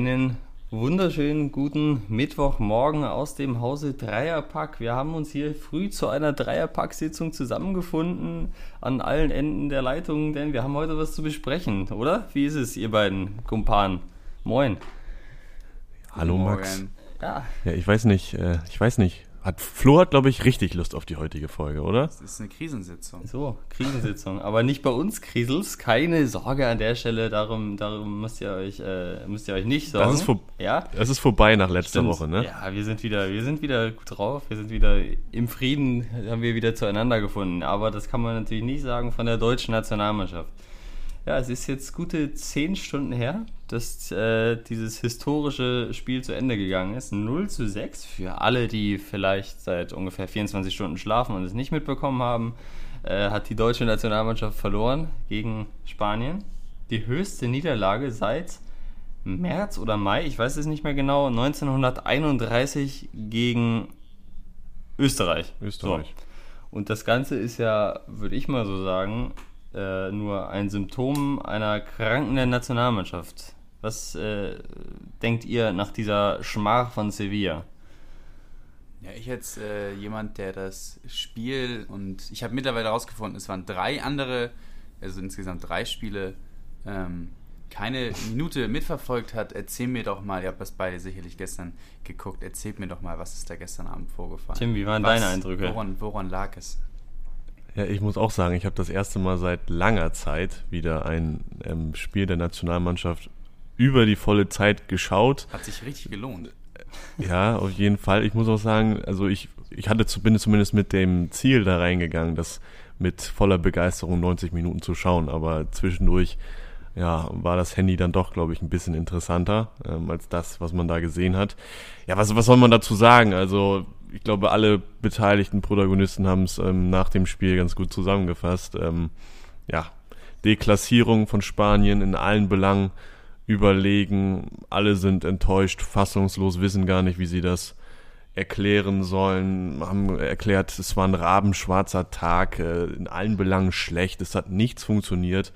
Einen wunderschönen guten Mittwochmorgen aus dem Hause Dreierpack. Wir haben uns hier früh zu einer Dreierpack-Sitzung zusammengefunden an allen Enden der Leitung, denn wir haben heute was zu besprechen, oder? Wie ist es, ihr beiden Kumpanen? Moin. Hallo Max. Ja. ja, ich weiß nicht, äh, ich weiß nicht. Hat Flo hat, glaube ich, richtig Lust auf die heutige Folge, oder? Das ist eine Krisensitzung. So, Krisensitzung. Aber nicht bei uns Krisels. Keine Sorge an der Stelle. Darum, darum müsst ihr euch, äh, müsst ihr euch nicht sorgen. Das ist, vor ja? das ist vorbei nach letzter Stimmt. Woche, ne? Ja, wir sind wieder, wir sind wieder gut drauf. Wir sind wieder im Frieden, haben wir wieder zueinander gefunden. Aber das kann man natürlich nicht sagen von der deutschen Nationalmannschaft. Ja, es ist jetzt gute zehn Stunden her, dass äh, dieses historische Spiel zu Ende gegangen ist. 0 zu 6 für alle, die vielleicht seit ungefähr 24 Stunden schlafen und es nicht mitbekommen haben, äh, hat die deutsche Nationalmannschaft verloren gegen Spanien. Die höchste Niederlage seit März oder Mai, ich weiß es nicht mehr genau, 1931 gegen Österreich. Österreich. So. Und das Ganze ist ja, würde ich mal so sagen, äh, nur ein Symptom einer krankenden Nationalmannschaft. Was äh, denkt ihr nach dieser Schmach von Sevilla? Ja, ich jetzt äh, jemand, der das Spiel und ich habe mittlerweile herausgefunden, es waren drei andere, also insgesamt drei Spiele, ähm, keine Minute mitverfolgt hat, erzähl mir doch mal, ihr habt das beide sicherlich gestern geguckt, erzählt mir doch mal, was ist da gestern Abend vorgefallen? Tim, wie waren was, deine Eindrücke? Woran, woran lag es? Ja, ich muss auch sagen, ich habe das erste Mal seit langer Zeit wieder ein ähm, Spiel der Nationalmannschaft über die volle Zeit geschaut. Hat sich richtig gelohnt. Ja, auf jeden Fall. Ich muss auch sagen, also ich, ich hatte zu, bin zumindest mit dem Ziel da reingegangen, das mit voller Begeisterung 90 Minuten zu schauen, aber zwischendurch ja, war das Handy dann doch, glaube ich, ein bisschen interessanter ähm, als das, was man da gesehen hat. Ja, was, was soll man dazu sagen? Also, ich glaube, alle beteiligten Protagonisten haben es ähm, nach dem Spiel ganz gut zusammengefasst. Ähm, ja, Deklassierung von Spanien in allen Belangen überlegen. Alle sind enttäuscht, fassungslos, wissen gar nicht, wie sie das erklären sollen, haben erklärt, es war ein rabenschwarzer Tag, äh, in allen Belangen schlecht, es hat nichts funktioniert.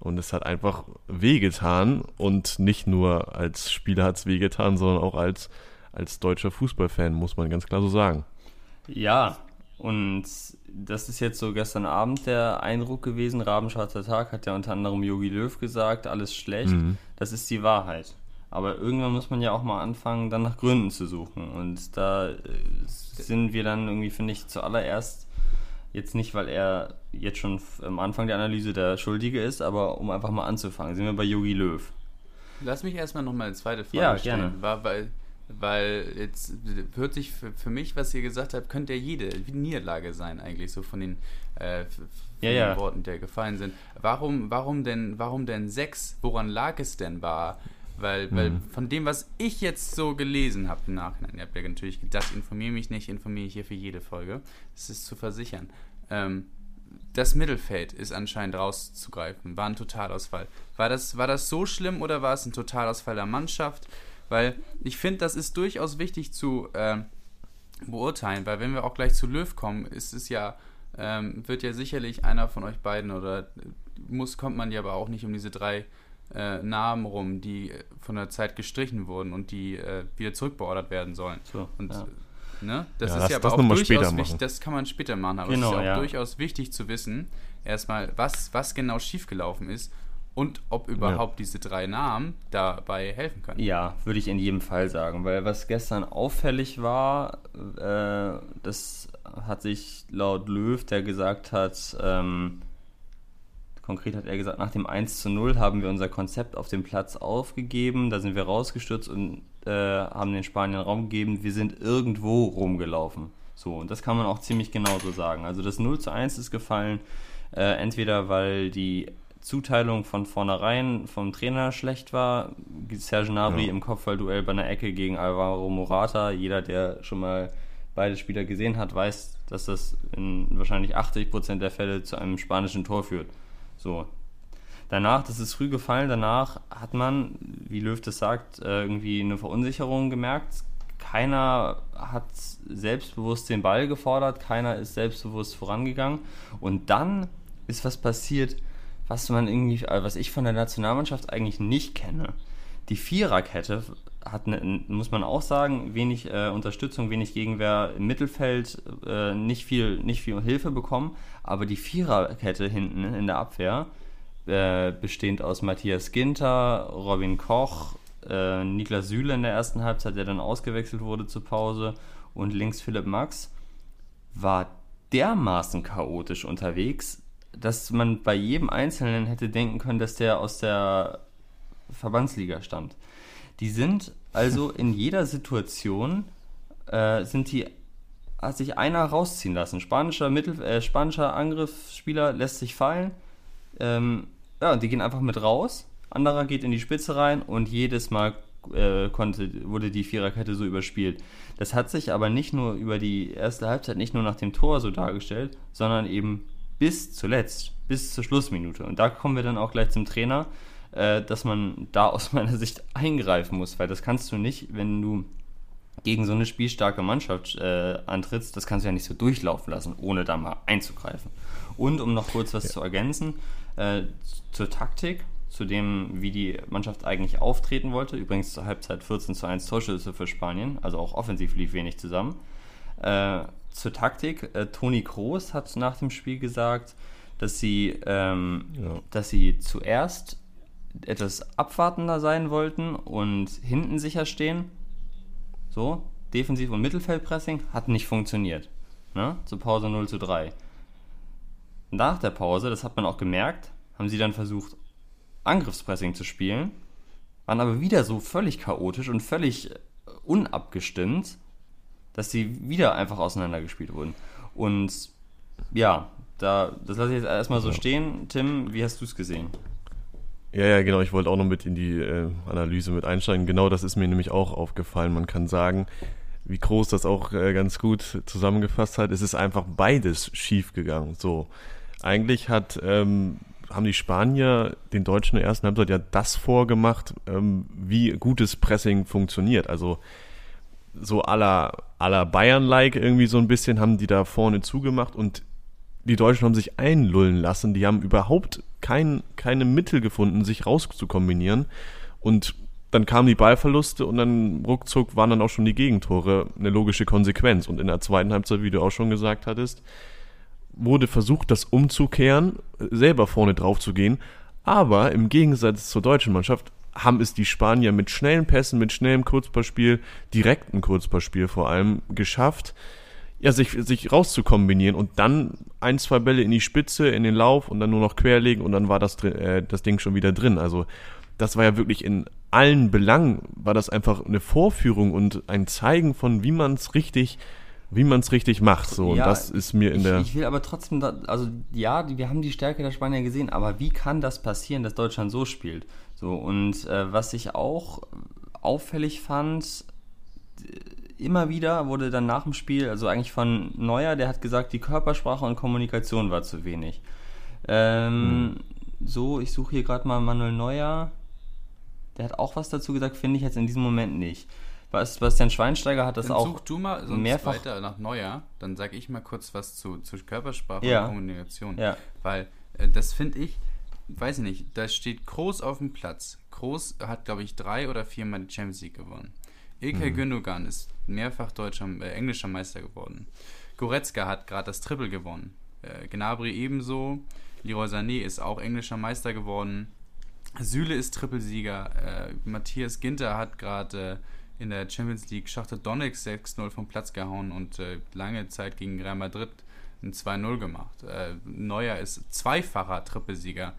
Und es hat einfach wehgetan. Und nicht nur als Spieler hat es wehgetan, sondern auch als, als deutscher Fußballfan, muss man ganz klar so sagen. Ja, und das ist jetzt so gestern Abend der Eindruck gewesen. Rabenschwarzer Tag hat ja unter anderem Yogi Löw gesagt, alles schlecht. Mhm. Das ist die Wahrheit. Aber irgendwann muss man ja auch mal anfangen, dann nach Gründen zu suchen. Und da äh, sind wir dann irgendwie, finde ich, zuallererst Jetzt nicht, weil er jetzt schon am Anfang der Analyse der Schuldige ist, aber um einfach mal anzufangen. Sind wir bei Yogi Löw. Lass mich erstmal nochmal eine zweite Frage ja, stellen. Gerne. War, weil, weil jetzt hört sich für, für mich, was ihr gesagt habt, könnte ja jede Niederlage sein, eigentlich, so von den, äh, von ja, den ja. Worten, die gefallen sind. Warum, warum, denn, warum denn sechs? Woran lag es denn? War weil, mhm. weil von dem, was ich jetzt so gelesen habe im Nachhinein, ihr habt ja natürlich gedacht, informiere mich nicht, informiere ich hier für jede Folge, das ist zu versichern. Ähm, das Mittelfeld ist anscheinend rauszugreifen, war ein Totalausfall. War das, war das so schlimm oder war es ein Totalausfall der Mannschaft? Weil ich finde, das ist durchaus wichtig zu äh, beurteilen, weil wenn wir auch gleich zu Löw kommen, ist es ja, ähm, wird ja sicherlich einer von euch beiden oder muss, kommt man ja aber auch nicht um diese drei äh, Namen rum, die von der Zeit gestrichen wurden und die äh, wieder zurückbeordert werden sollen. So, und ja. ne, das ja, ist das, ja aber das auch durchaus wichtig, das kann man später machen, aber genau, es ist ja auch ja. durchaus wichtig zu wissen, erstmal, was, was genau schiefgelaufen ist und ob überhaupt diese drei Namen dabei helfen können. Ja, würde ich in jedem Fall sagen, weil was gestern auffällig war, äh, das hat sich laut Löw, der gesagt hat, ähm, Konkret hat er gesagt, nach dem 1 zu 0 haben wir unser Konzept auf dem Platz aufgegeben, da sind wir rausgestürzt und äh, haben den Spaniern Raum gegeben, wir sind irgendwo rumgelaufen. So, und das kann man auch ziemlich genau so sagen. Also das 0 zu 1 ist gefallen, äh, entweder weil die Zuteilung von vornherein vom Trainer schlecht war, Serge Gnabry ja. im Kopfballduell bei einer Ecke gegen Alvaro Morata, jeder, der schon mal beide Spieler gesehen hat, weiß, dass das in wahrscheinlich 80% der Fälle zu einem spanischen Tor führt. So. Danach, das ist früh gefallen, danach hat man, wie Löw das sagt, äh, irgendwie eine Verunsicherung gemerkt. Keiner hat selbstbewusst den Ball gefordert, keiner ist selbstbewusst vorangegangen. Und dann ist was passiert, was man irgendwie, äh, was ich von der Nationalmannschaft eigentlich nicht kenne. Die Viererkette hat, eine, muss man auch sagen, wenig äh, Unterstützung, wenig Gegenwehr im Mittelfeld, äh, nicht, viel, nicht viel Hilfe bekommen. Aber die Viererkette hinten in der Abwehr, äh, bestehend aus Matthias Ginter, Robin Koch, äh, Niklas Süle in der ersten Halbzeit, der dann ausgewechselt wurde zur Pause, und links Philipp Max, war dermaßen chaotisch unterwegs, dass man bei jedem Einzelnen hätte denken können, dass der aus der Verbandsliga stammt. Die sind also in jeder Situation, äh, sind die, hat sich einer rausziehen lassen. Spanischer, Mittel, äh, spanischer Angriffsspieler lässt sich fallen. Ähm, ja, die gehen einfach mit raus. Anderer geht in die Spitze rein und jedes Mal äh, konnte, wurde die Viererkette so überspielt. Das hat sich aber nicht nur über die erste Halbzeit, nicht nur nach dem Tor so dargestellt, sondern eben bis zuletzt, bis zur Schlussminute. Und da kommen wir dann auch gleich zum Trainer, äh, dass man da aus meiner Sicht eingreifen muss, weil das kannst du nicht, wenn du gegen so eine spielstarke Mannschaft äh, antrittst, das kannst du ja nicht so durchlaufen lassen, ohne da mal einzugreifen. Und um noch kurz was ja. zu ergänzen, äh, zur Taktik, zu dem, wie die Mannschaft eigentlich auftreten wollte. Übrigens zur Halbzeit 14 zu 1 Torschüsse für Spanien, also auch offensiv lief wenig zusammen. Äh, zur Taktik, äh, Toni Kroos hat nach dem Spiel gesagt, dass sie, ähm, ja. dass sie zuerst etwas abwartender sein wollten und hinten sicher stehen. So, Defensiv- und Mittelfeldpressing hat nicht funktioniert. Ne? Zur Pause 0 zu 3. Nach der Pause, das hat man auch gemerkt, haben sie dann versucht, Angriffspressing zu spielen, waren aber wieder so völlig chaotisch und völlig unabgestimmt, dass sie wieder einfach auseinandergespielt wurden. Und ja, da, das lasse ich jetzt erstmal so stehen. Tim, wie hast du es gesehen? Ja, ja, genau. Ich wollte auch noch mit in die äh, Analyse mit einsteigen. Genau das ist mir nämlich auch aufgefallen. Man kann sagen, wie Groß das auch äh, ganz gut zusammengefasst hat, es ist einfach beides schief gegangen. So, eigentlich hat ähm, haben die Spanier den Deutschen in der ersten Halbzeit ja das vorgemacht, ähm, wie gutes Pressing funktioniert. Also so aller aller Bayern-like irgendwie so ein bisschen haben die da vorne zugemacht und die Deutschen haben sich einlullen lassen. Die haben überhaupt kein, keine Mittel gefunden, sich rauszukombinieren. Und dann kamen die Ballverluste und dann ruckzuck waren dann auch schon die Gegentore eine logische Konsequenz. Und in der zweiten Halbzeit, wie du auch schon gesagt hattest, wurde versucht, das umzukehren, selber vorne drauf zu gehen. Aber im Gegensatz zur deutschen Mannschaft haben es die Spanier mit schnellen Pässen, mit schnellem Kurzballspiel, direkten Kurzballspiel vor allem geschafft, ja, sich, sich rauszukombinieren und dann ein, zwei Bälle in die Spitze, in den Lauf und dann nur noch querlegen und dann war das, äh, das Ding schon wieder drin. Also das war ja wirklich in allen Belangen, war das einfach eine Vorführung und ein Zeigen von, wie man es richtig wie man es richtig macht. So, ja, und das ist mir in ich, der. Ich will aber trotzdem, da, also ja, wir haben die Stärke der Spanier gesehen, aber wie kann das passieren, dass Deutschland so spielt? So, und äh, was ich auch auffällig fand, immer wieder wurde dann nach dem Spiel, also eigentlich von Neuer, der hat gesagt, die Körpersprache und Kommunikation war zu wenig. Ähm, hm. So, ich suche hier gerade mal Manuel Neuer. Der hat auch was dazu gesagt, finde ich jetzt in diesem Moment nicht. Bastian Schweinsteiger hat das dann auch such du mal sonst mehrfach weiter nach Neuer, dann sage ich mal kurz was zu, zu Körpersprache ja. und Kommunikation. Ja. Weil äh, das finde ich, weiß ich nicht, da steht Groß auf dem Platz. Groß hat, glaube ich, drei oder viermal die Champions League gewonnen. Ilkay mhm. Gündogan ist mehrfach deutscher, äh, englischer Meister geworden. Goretzka hat gerade das Triple gewonnen. Äh, Gnabry ebenso. Leroy Sané ist auch englischer Meister geworden. Süle ist Trippelsieger. Äh, Matthias Ginter hat gerade äh, in der Champions League Schachter Donetsk 6-0 vom Platz gehauen und äh, lange Zeit gegen Real Madrid ein 2-0 gemacht. Äh, Neuer ist zweifacher Trippelsieger.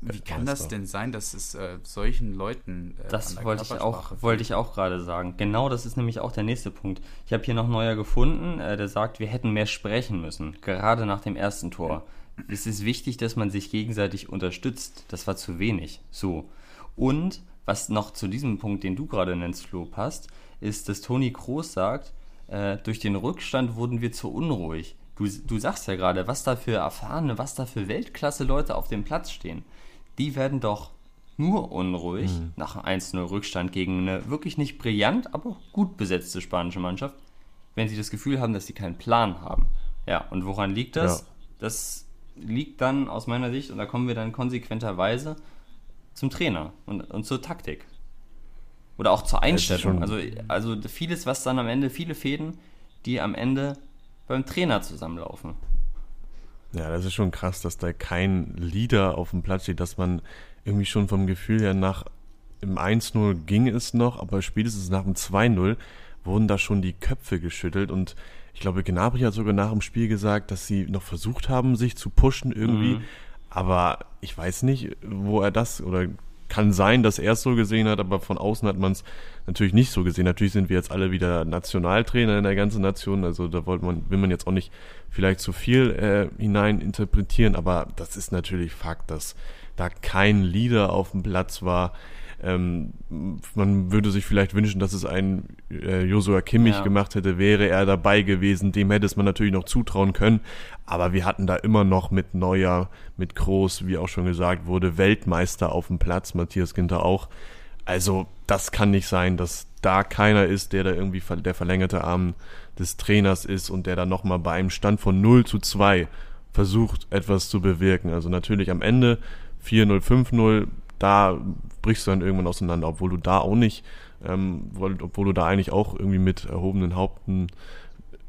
Wie kann das denn sein, dass es äh, solchen Leuten. Äh, das wollte ich, auch, wollte ich auch gerade sagen. Genau das ist nämlich auch der nächste Punkt. Ich habe hier noch Neuer gefunden, äh, der sagt, wir hätten mehr sprechen müssen, gerade nach dem ersten Tor. Es ist wichtig, dass man sich gegenseitig unterstützt. Das war zu wenig. So. Und was noch zu diesem Punkt, den du gerade nennst, Flo, passt, ist, dass Toni Kroos sagt, äh, durch den Rückstand wurden wir zu unruhig. Du, du sagst ja gerade, was da für erfahrene, was da für Weltklasse-Leute auf dem Platz stehen die werden doch nur unruhig mhm. nach einem 1-0 Rückstand gegen eine wirklich nicht brillant, aber gut besetzte spanische Mannschaft, wenn sie das Gefühl haben, dass sie keinen Plan haben. Ja, und woran liegt das? Ja. Das liegt dann aus meiner Sicht, und da kommen wir dann konsequenterweise zum Trainer und, und zur Taktik. Oder auch zur Einstellung. Also, also vieles, was dann am Ende, viele Fäden, die am Ende beim Trainer zusammenlaufen. Ja, das ist schon krass, dass da kein Leader auf dem Platz steht, dass man irgendwie schon vom Gefühl her nach im 1-0 ging es noch, aber spätestens nach dem 2-0 wurden da schon die Köpfe geschüttelt und ich glaube, Gnabry hat sogar nach dem Spiel gesagt, dass sie noch versucht haben, sich zu pushen irgendwie. Mhm. Aber ich weiß nicht, wo er das oder kann sein, dass er es so gesehen hat, aber von außen hat man es natürlich nicht so gesehen. Natürlich sind wir jetzt alle wieder Nationaltrainer in der ganzen Nation, also da wollte man, will man jetzt auch nicht vielleicht zu viel äh, hinein interpretieren, aber das ist natürlich Fakt, dass da kein Leader auf dem Platz war. Ähm, man würde sich vielleicht wünschen, dass es ein äh, Josua Kimmich ja. gemacht hätte, wäre er dabei gewesen. Dem hätte es man natürlich noch zutrauen können. Aber wir hatten da immer noch mit Neuer, mit Groß, wie auch schon gesagt wurde, Weltmeister auf dem Platz, Matthias Ginter auch. Also das kann nicht sein, dass da keiner ist, der da irgendwie der verlängerte Arm des Trainers ist und der dann nochmal bei einem Stand von 0 zu 2 versucht, etwas zu bewirken. Also natürlich am Ende 4-0, 5-0, da brichst du dann irgendwann auseinander, obwohl du da auch nicht, ähm, obwohl du da eigentlich auch irgendwie mit erhobenen Haupten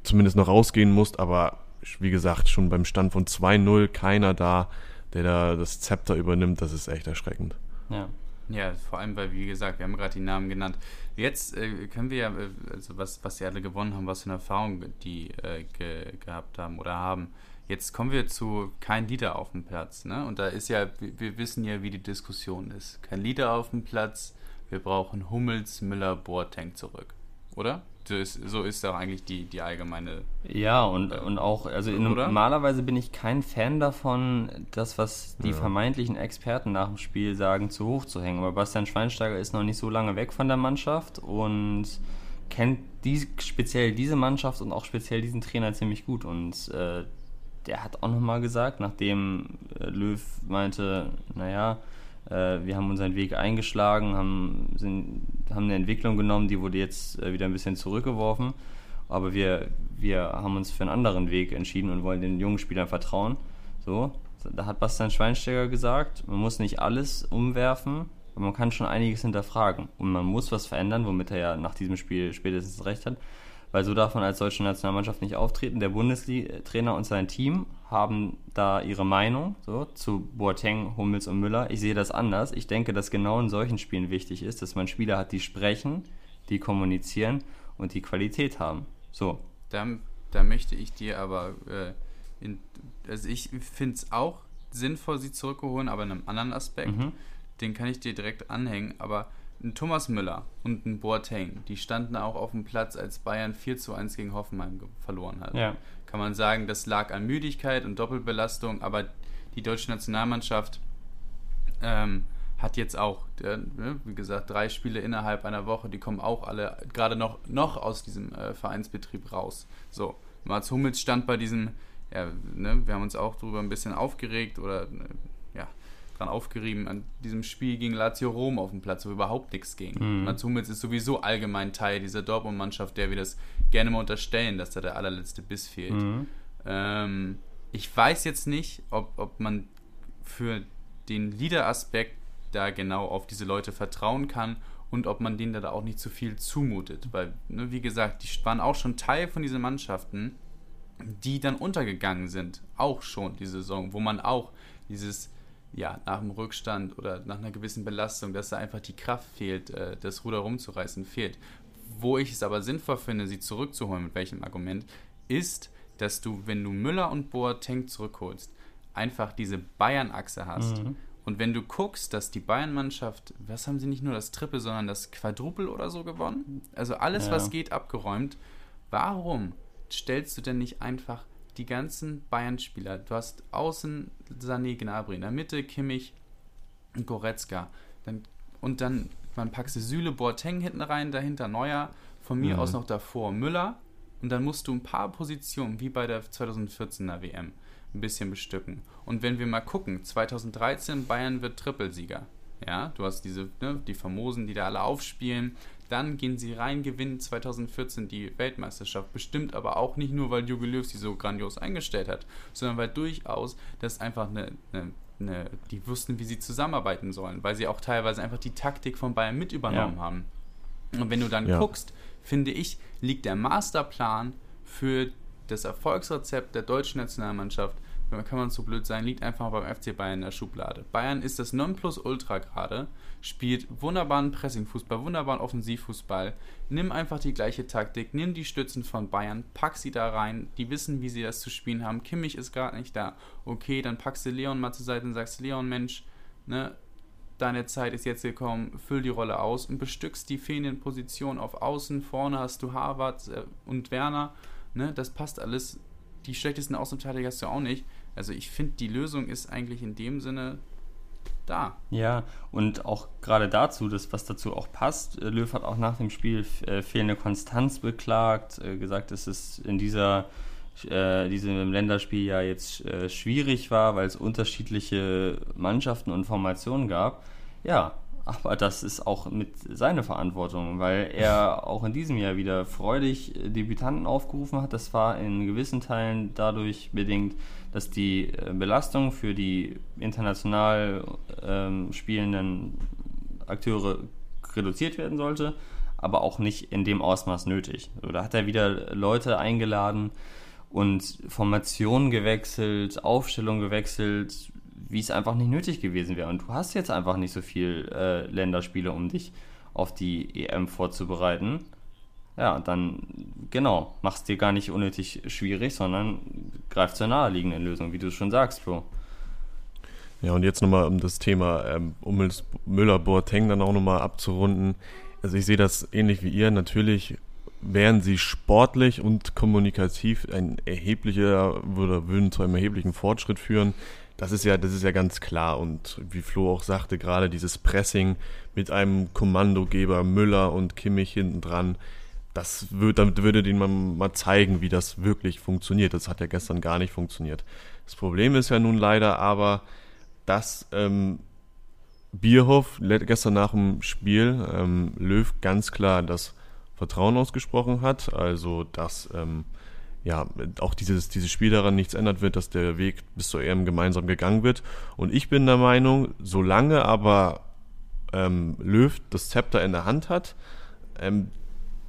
zumindest noch rausgehen musst, aber wie gesagt, schon beim Stand von 2-0 keiner da, der da das Zepter übernimmt, das ist echt erschreckend. Ja. Ja, vor allem, weil, wie gesagt, wir haben gerade die Namen genannt. Jetzt äh, können wir ja, äh, also was, was sie alle gewonnen haben, was für eine Erfahrung die äh, ge gehabt haben oder haben. Jetzt kommen wir zu kein Leader auf dem Platz. Ne? Und da ist ja, wir wissen ja, wie die Diskussion ist. Kein Leader auf dem Platz, wir brauchen Hummels, Müller, Boateng zurück. Oder? So ist, so ist doch eigentlich die, die allgemeine. Ja, und, äh, und auch, also in, normalerweise bin ich kein Fan davon, das, was die ja. vermeintlichen Experten nach dem Spiel sagen, zu hoch zu hängen. Aber Bastian Schweinsteiger ist noch nicht so lange weg von der Mannschaft und kennt die, speziell diese Mannschaft und auch speziell diesen Trainer ziemlich gut. Und äh, der hat auch nochmal gesagt, nachdem äh, Löw meinte, naja, äh, wir haben unseren Weg eingeschlagen, haben, sind, haben eine Entwicklung genommen, die wurde jetzt äh, wieder ein bisschen zurückgeworfen. Aber wir, wir haben uns für einen anderen Weg entschieden und wollen den jungen Spielern vertrauen. So, da hat Bastian Schweinsteiger gesagt, man muss nicht alles umwerfen, aber man kann schon einiges hinterfragen. Und man muss was verändern, womit er ja nach diesem Spiel spätestens recht hat weil so darf man als deutsche Nationalmannschaft nicht auftreten. Der Bundestrainer und sein Team haben da ihre Meinung so, zu Boateng, Hummels und Müller. Ich sehe das anders. Ich denke, dass genau in solchen Spielen wichtig ist, dass man Spieler hat, die sprechen, die kommunizieren und die Qualität haben. So. Da, da möchte ich dir aber, äh, in, also ich finde es auch sinnvoll, sie zurückzuholen, aber in einem anderen Aspekt. Mhm. Den kann ich dir direkt anhängen, aber ein Thomas Müller und ein Boateng, die standen auch auf dem Platz, als Bayern 4 zu 1 gegen Hoffenheim verloren hat. Ja. Kann man sagen, das lag an Müdigkeit und Doppelbelastung, aber die deutsche Nationalmannschaft ähm, hat jetzt auch, äh, wie gesagt, drei Spiele innerhalb einer Woche, die kommen auch alle gerade noch, noch aus diesem äh, Vereinsbetrieb raus. So, Mats Hummels stand bei diesem, ja, ne, wir haben uns auch darüber ein bisschen aufgeregt oder ja, dran aufgerieben an diesem Spiel gegen Lazio Rom auf dem Platz, wo überhaupt nichts ging. Mhm. Mats Hummels ist sowieso allgemein Teil dieser Dortmund-Mannschaft, der wir das gerne mal unterstellen, dass da der allerletzte Biss fehlt. Mhm. Ähm, ich weiß jetzt nicht, ob, ob man für den Leader-Aspekt da genau auf diese Leute vertrauen kann und ob man denen da auch nicht zu viel zumutet. Weil, ne, wie gesagt, die waren auch schon Teil von diesen Mannschaften, die dann untergegangen sind. Auch schon die Saison, wo man auch dieses ja, nach dem Rückstand oder nach einer gewissen Belastung, dass da einfach die Kraft fehlt, äh, das Ruder rumzureißen, fehlt. Wo ich es aber sinnvoll finde, sie zurückzuholen, mit welchem Argument, ist, dass du, wenn du Müller und Boateng zurückholst, einfach diese Bayern-Achse hast. Mhm. Und wenn du guckst, dass die Bayern-Mannschaft, was haben sie nicht nur das Triple, sondern das Quadruple oder so gewonnen? Also alles, ja. was geht, abgeräumt. Warum stellst du denn nicht einfach die ganzen Bayern-Spieler. Du hast außen Sané Gnabry, in der Mitte Kimmich und Goretzka. Dann, und dann, man packst du Süle Boateng hinten rein, dahinter Neuer, von mir mhm. aus noch davor Müller. Und dann musst du ein paar Positionen, wie bei der 2014er WM, ein bisschen bestücken. Und wenn wir mal gucken, 2013 Bayern wird Trippelsieger. Ja, du hast diese, ne, die Famosen, die da alle aufspielen. Dann gehen sie rein, gewinnen 2014 die Weltmeisterschaft. Bestimmt aber auch nicht nur, weil Jogi Löw sie so grandios eingestellt hat, sondern weil durchaus das einfach eine, eine, eine, die wussten, wie sie zusammenarbeiten sollen, weil sie auch teilweise einfach die Taktik von Bayern mit übernommen ja. haben. Und wenn du dann ja. guckst, finde ich, liegt der Masterplan für das Erfolgsrezept der deutschen Nationalmannschaft kann man so blöd sein, liegt einfach beim FC Bayern in der Schublade. Bayern ist das Nonplusultra gerade, spielt wunderbaren Pressingfußball, wunderbaren Offensivfußball. Nimm einfach die gleiche Taktik, nimm die Stützen von Bayern, pack sie da rein, die wissen, wie sie das zu spielen haben. Kimmich ist gerade nicht da. Okay, dann packst du Leon mal zur Seite und sagst, Leon, Mensch, ne, deine Zeit ist jetzt gekommen, füll die Rolle aus und bestückst die fehlenden Positionen auf Außen. Vorne hast du Harvard äh, und Werner, ne, das passt alles. Die schlechtesten Außenverteidiger hast du auch nicht. Also ich finde, die Lösung ist eigentlich in dem Sinne da. Ja, und auch gerade dazu, das, was dazu auch passt, äh, Löw hat auch nach dem Spiel äh, fehlende Konstanz beklagt, äh, gesagt, dass es in dieser diesem Länderspiel ja jetzt schwierig war, weil es unterschiedliche Mannschaften und Formationen gab. Ja, aber das ist auch mit seiner Verantwortung, weil er auch in diesem Jahr wieder freudig Debütanten aufgerufen hat. Das war in gewissen Teilen dadurch bedingt, dass die äh, Belastung für die international ähm, spielenden Akteure reduziert werden sollte, aber auch nicht in dem Ausmaß nötig. So, da hat er wieder Leute eingeladen und Formationen gewechselt, Aufstellung gewechselt, wie es einfach nicht nötig gewesen wäre. Und du hast jetzt einfach nicht so viel äh, Länderspiele, um dich auf die EM vorzubereiten. Ja, dann genau, machst dir gar nicht unnötig schwierig, sondern greif zur naheliegenden Lösung, wie du schon sagst, Flo. Ja, und jetzt nochmal um das Thema ähm, um Müller-Boateng dann auch nochmal abzurunden. Also ich sehe das ähnlich wie ihr. Natürlich wären sie sportlich und kommunikativ ein erheblicher, würde, würden zu einem erheblichen Fortschritt führen. Das ist ja, das ist ja ganz klar. Und wie Flo auch sagte, gerade dieses Pressing mit einem Kommandogeber Müller und Kimmich hinten dran, das würde, damit würde man mal zeigen, wie das wirklich funktioniert. Das hat ja gestern gar nicht funktioniert. Das Problem ist ja nun leider aber, dass ähm, Bierhoff gestern nach dem Spiel ähm, Löw ganz klar das Vertrauen ausgesprochen hat. Also, dass ähm, ja, auch dieses, dieses Spiel daran nichts ändert wird, dass der Weg bis zur EM gemeinsam gegangen wird. Und ich bin der Meinung, solange aber ähm, Löw das Zepter in der Hand hat, ähm,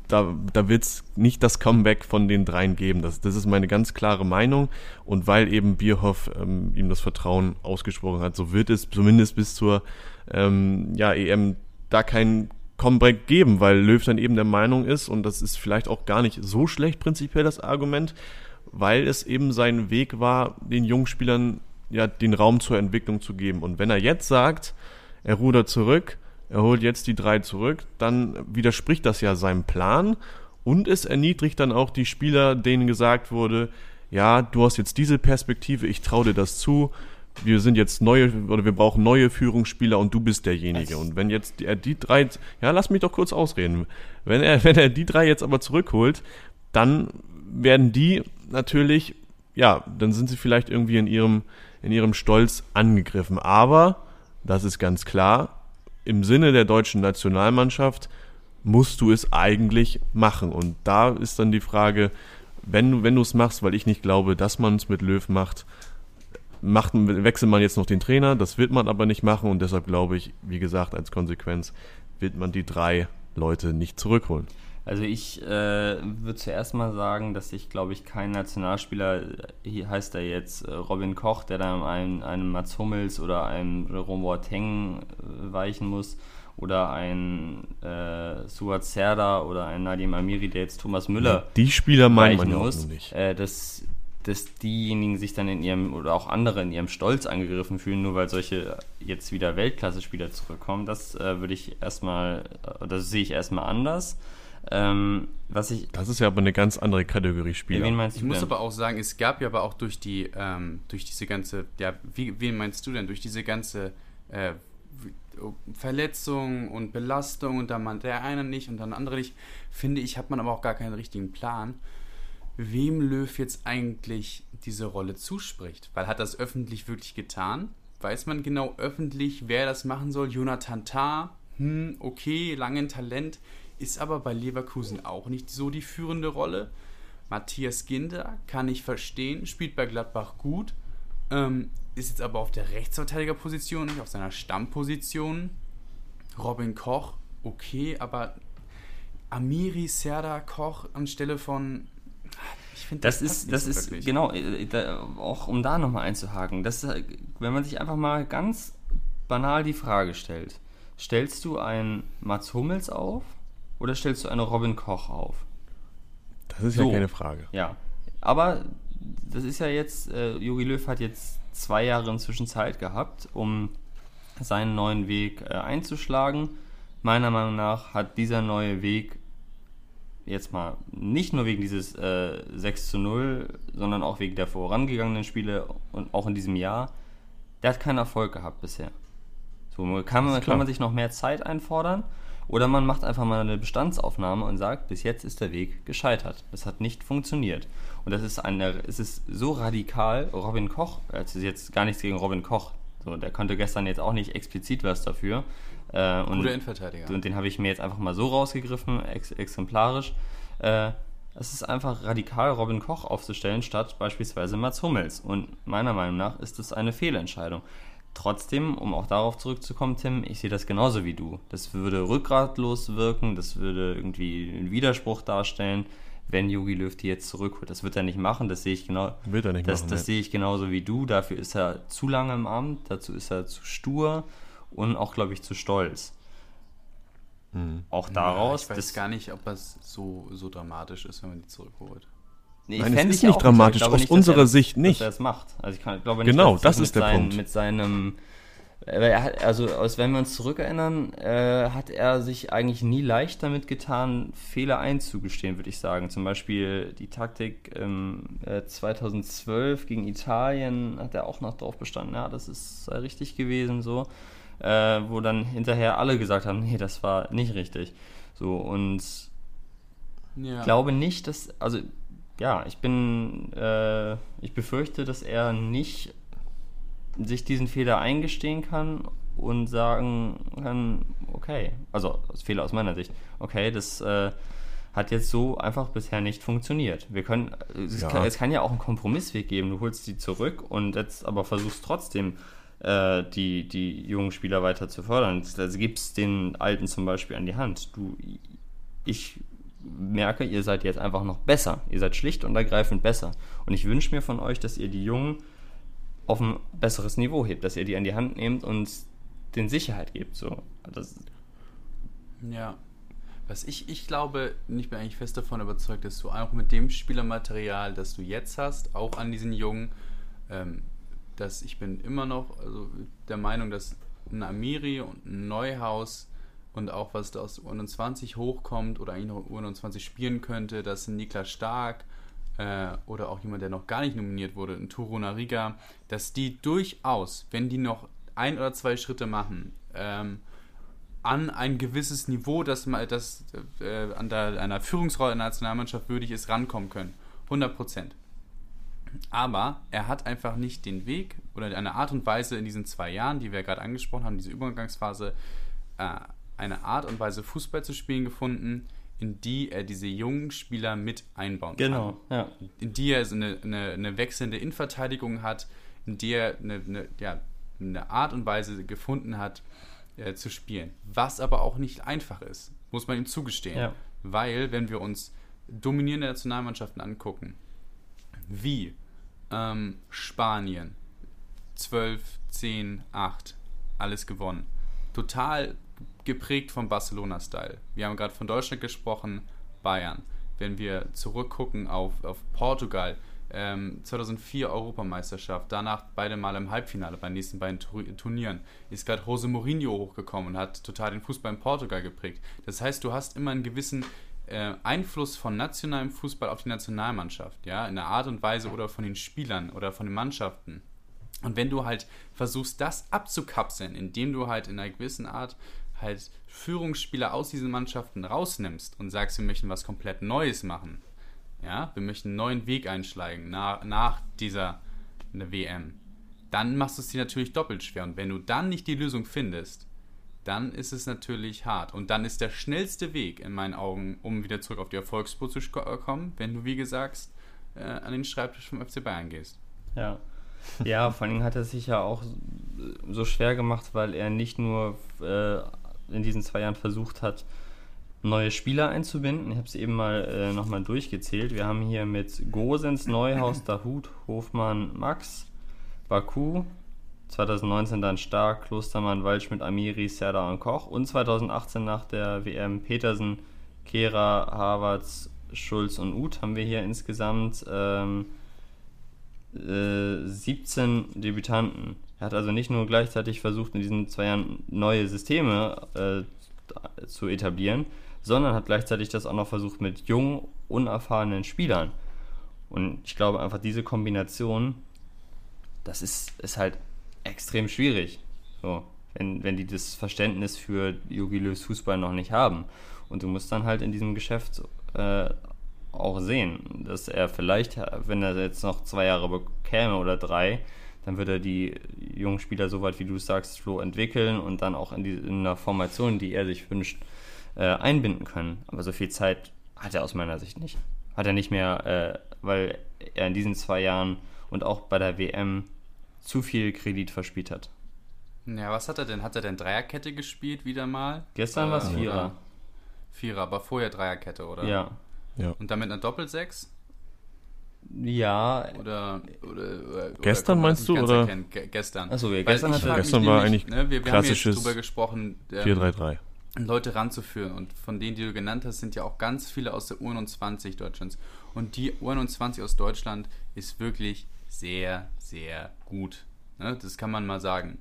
da, da wird es nicht das Comeback von den dreien geben. Das, das ist meine ganz klare Meinung. Und weil eben Bierhoff ähm, ihm das Vertrauen ausgesprochen hat, so wird es zumindest bis zur ähm, ja, EM da kein Comeback geben, weil Löw dann eben der Meinung ist, und das ist vielleicht auch gar nicht so schlecht prinzipiell das Argument, weil es eben sein Weg war, den jungen Spielern ja den Raum zur Entwicklung zu geben. Und wenn er jetzt sagt, er rudert zurück, er holt jetzt die drei zurück, dann widerspricht das ja seinem Plan und es erniedrigt dann auch die Spieler, denen gesagt wurde, ja, du hast jetzt diese Perspektive, ich traue dir das zu, wir sind jetzt neue oder wir brauchen neue Führungsspieler und du bist derjenige. Und wenn jetzt er die drei, ja, lass mich doch kurz ausreden. Wenn er, wenn er die drei jetzt aber zurückholt, dann werden die natürlich, ja, dann sind sie vielleicht irgendwie in ihrem, in ihrem Stolz angegriffen. Aber, das ist ganz klar, im Sinne der deutschen Nationalmannschaft musst du es eigentlich machen. Und da ist dann die Frage, wenn, wenn du es machst, weil ich nicht glaube, dass man es mit Löw macht, macht, wechselt man jetzt noch den Trainer, das wird man aber nicht machen und deshalb glaube ich, wie gesagt, als Konsequenz wird man die drei Leute nicht zurückholen. Also ich äh, würde zuerst mal sagen, dass ich glaube ich kein Nationalspieler, hier heißt er jetzt äh, Robin Koch, der dann einem, einem Mats Hummels oder einem Jerome Boateng äh, weichen muss oder ein äh, Suat Serda oder ein Nadim Amiri, der jetzt Thomas Müller Die Spieler meint man ja auch nicht. Äh, das dass diejenigen sich dann in ihrem oder auch andere in ihrem Stolz angegriffen fühlen, nur weil solche jetzt wieder Weltklasse-Spieler zurückkommen. Das äh, würde ich erstmal, äh, das sehe ich erstmal anders. Ähm, was ich, das ist ja aber eine ganz andere Kategorie Spieler. Wen meinst du ich denn? muss aber auch sagen, es gab ja aber auch durch die, ähm, durch diese ganze, ja, wie, wen meinst du denn? Durch diese ganze äh, Verletzung und Belastung und dann man der eine nicht und dann andere nicht, finde ich, hat man aber auch gar keinen richtigen Plan wem Löw jetzt eigentlich diese Rolle zuspricht. Weil hat das öffentlich wirklich getan? Weiß man genau öffentlich, wer das machen soll? Jonathan Tah, hm, okay, langen Talent, ist aber bei Leverkusen auch nicht so die führende Rolle. Matthias Ginder kann ich verstehen, spielt bei Gladbach gut, ähm, ist jetzt aber auf der Rechtsverteidigerposition, nicht auf seiner Stammposition. Robin Koch, okay, aber Amiri, Serda, Koch anstelle von. Ich finde, das, das ist, das so ist wirklich. genau, äh, da, auch um da nochmal einzuhaken, das, wenn man sich einfach mal ganz banal die Frage stellt, stellst du einen Mats Hummels auf oder stellst du einen Robin Koch auf? Das ist so. ja keine Frage. Ja, aber das ist ja jetzt, äh, Jogi Löw hat jetzt zwei Jahre inzwischen Zeit gehabt, um seinen neuen Weg äh, einzuschlagen. Meiner Meinung nach hat dieser neue Weg jetzt mal nicht nur wegen dieses äh, 6 zu 0, sondern auch wegen der vorangegangenen Spiele und auch in diesem Jahr, der hat keinen Erfolg gehabt bisher. So kann man, kann man sich noch mehr Zeit einfordern oder man macht einfach mal eine Bestandsaufnahme und sagt, bis jetzt ist der Weg gescheitert. Das hat nicht funktioniert. Und das ist eine, es ist so radikal, Robin Koch, es ist jetzt gar nichts gegen Robin Koch, so, der konnte gestern jetzt auch nicht explizit was dafür. Äh, und, Guter Innenverteidiger. Und den habe ich mir jetzt einfach mal so rausgegriffen, ex exemplarisch. Äh, es ist einfach radikal, Robin Koch aufzustellen, statt beispielsweise Mats Hummels. Und meiner Meinung nach ist das eine Fehlentscheidung. Trotzdem, um auch darauf zurückzukommen, Tim, ich sehe das genauso wie du. Das würde rückgratlos wirken, das würde irgendwie einen Widerspruch darstellen, wenn Yogi Löw die jetzt zurückholt. Das wird er nicht machen, das sehe ich genau. Wird er nicht das, machen. Das sehe ich genauso wie du. Dafür ist er zu lange im Amt, dazu ist er zu stur und auch, glaube ich, zu stolz. Mhm. Auch daraus. Ja, ich weiß gar nicht, ob das so, so dramatisch ist, wenn man die zurückholt. Nee, Nein, es ist nicht dramatisch, aus nicht, unserer er, Sicht nicht. Dass er es macht. Also ich kann, glaube nicht, genau, das ist der seinen, Punkt. Mit seinem, hat, also aus, wenn wir uns zurückerinnern, äh, hat er sich eigentlich nie leicht damit getan, Fehler einzugestehen, würde ich sagen. Zum Beispiel die Taktik ähm, äh, 2012 gegen Italien hat er auch noch drauf bestanden, ja, das ist sei richtig gewesen, so. Äh, wo dann hinterher alle gesagt haben, nee, das war nicht richtig. So, und ja. ich glaube nicht, dass, also ja, ich bin, äh, ich befürchte, dass er nicht sich diesen Fehler eingestehen kann und sagen kann, okay, also Fehler aus meiner Sicht, okay, das äh, hat jetzt so einfach bisher nicht funktioniert. Wir können, es, ja. Kann, es kann ja auch einen Kompromissweg geben. Du holst sie zurück und jetzt aber versuchst trotzdem äh, die, die jungen Spieler weiter zu fördern. Also gibst den Alten zum Beispiel an die Hand. Du, ich merke, ihr seid jetzt einfach noch besser. Ihr seid schlicht und ergreifend besser. Und ich wünsche mir von euch, dass ihr die Jungen auf ein besseres Niveau hebt, dass ihr die an die Hand nehmt und den Sicherheit gebt. So. Das ja. Was ich, ich glaube, ich bin eigentlich fest davon überzeugt, dass du auch mit dem Spielermaterial, das du jetzt hast, auch an diesen Jungen, ähm, dass ich bin immer noch also der Meinung, dass ein Amiri und ein Neuhaus und auch was da aus U21 hochkommt oder eigentlich noch U21 spielen könnte, dass ein Niklas Stark äh, oder auch jemand, der noch gar nicht nominiert wurde, ein Turo Nariga, dass die durchaus, wenn die noch ein oder zwei Schritte machen, ähm, an ein gewisses Niveau, das, das äh, an der, einer Führungsrolle in der Nationalmannschaft würdig ist, rankommen können. 100 Prozent. Aber er hat einfach nicht den Weg oder eine Art und Weise in diesen zwei Jahren, die wir gerade angesprochen haben, diese Übergangsphase, äh, eine Art und Weise Fußball zu spielen gefunden, in die er diese jungen Spieler mit einbauen genau, kann. Genau, ja. In die er eine, eine, eine wechselnde Innenverteidigung hat, in die er eine, eine, ja, eine Art und Weise gefunden hat, äh, zu spielen. Was aber auch nicht einfach ist, muss man ihm zugestehen. Ja. Weil, wenn wir uns dominierende Nationalmannschaften angucken, wie ähm, Spanien, 12, 10, 8, alles gewonnen. Total geprägt vom Barcelona-Style. Wir haben gerade von Deutschland gesprochen, Bayern. Wenn wir zurückgucken auf, auf Portugal, ähm, 2004 Europameisterschaft, danach beide Mal im Halbfinale bei den nächsten beiden Turnieren, ist gerade Jose Mourinho hochgekommen und hat total den Fußball in Portugal geprägt. Das heißt, du hast immer einen gewissen äh, Einfluss von nationalem Fußball auf die Nationalmannschaft, ja, in der Art und Weise oder von den Spielern oder von den Mannschaften. Und wenn du halt versuchst, das abzukapseln, indem du halt in einer gewissen Art halt Führungsspieler aus diesen Mannschaften rausnimmst und sagst, wir möchten was komplett Neues machen, ja, wir möchten einen neuen Weg einschlagen nach, nach dieser WM, dann machst du es dir natürlich doppelt schwer. Und wenn du dann nicht die Lösung findest, dann ist es natürlich hart. Und dann ist der schnellste Weg in meinen Augen, um wieder zurück auf die Erfolgsspur zu kommen, wenn du, wie gesagt, äh, an den Schreibtisch vom FC Bayern gehst. Ja, ja, vor allem hat er sich ja auch so schwer gemacht, weil er nicht nur äh, in diesen zwei Jahren versucht hat, neue Spieler einzubinden. Ich habe es eben mal äh, nochmal durchgezählt. Wir haben hier mit Gosens, Neuhaus, Dahut, Hofmann, Max, Baku, 2019 dann Stark, Klostermann, Waldschmidt, Amiri, Serda und Koch und 2018 nach der WM Petersen, Kehra, Havertz, Schulz und Uth haben wir hier insgesamt ähm, äh, 17 Debütanten. Er hat also nicht nur gleichzeitig versucht, in diesen zwei Jahren neue Systeme äh, zu etablieren, sondern hat gleichzeitig das auch noch versucht mit jungen, unerfahrenen Spielern. Und ich glaube einfach, diese Kombination, das ist, ist halt extrem schwierig. So, wenn, wenn die das Verständnis für Jogi Löws Fußball noch nicht haben. Und du musst dann halt in diesem Geschäft äh, auch sehen, dass er vielleicht, wenn er jetzt noch zwei Jahre bekäme oder drei, dann wird er die jungen Spieler so weit, wie du sagst, Flo, entwickeln und dann auch in, die, in einer Formation, die er sich wünscht, äh, einbinden können. Aber so viel Zeit hat er aus meiner Sicht nicht. Hat er nicht mehr, äh, weil er in diesen zwei Jahren und auch bei der WM zu viel Kredit verspielt hat. Ja, was hat er denn? Hat er denn Dreierkette gespielt wieder mal? Gestern äh, war es Vierer. Vierer, aber vorher Dreierkette, oder? Ja. Ja. Und damit eine Doppelsechs? Ja. Oder, oder, oder gestern oder meinst du oder? Ge gestern. Achso, ja, gestern, ich, gestern war eigentlich ne, wir, wir klassisches haben jetzt drüber gesprochen, ähm, 4-3-3. Leute ranzuführen und von denen, die du genannt hast, sind ja auch ganz viele aus der U21 Deutschlands. Und die U21 aus Deutschland ist wirklich sehr, sehr gut. Ne? Das kann man mal sagen.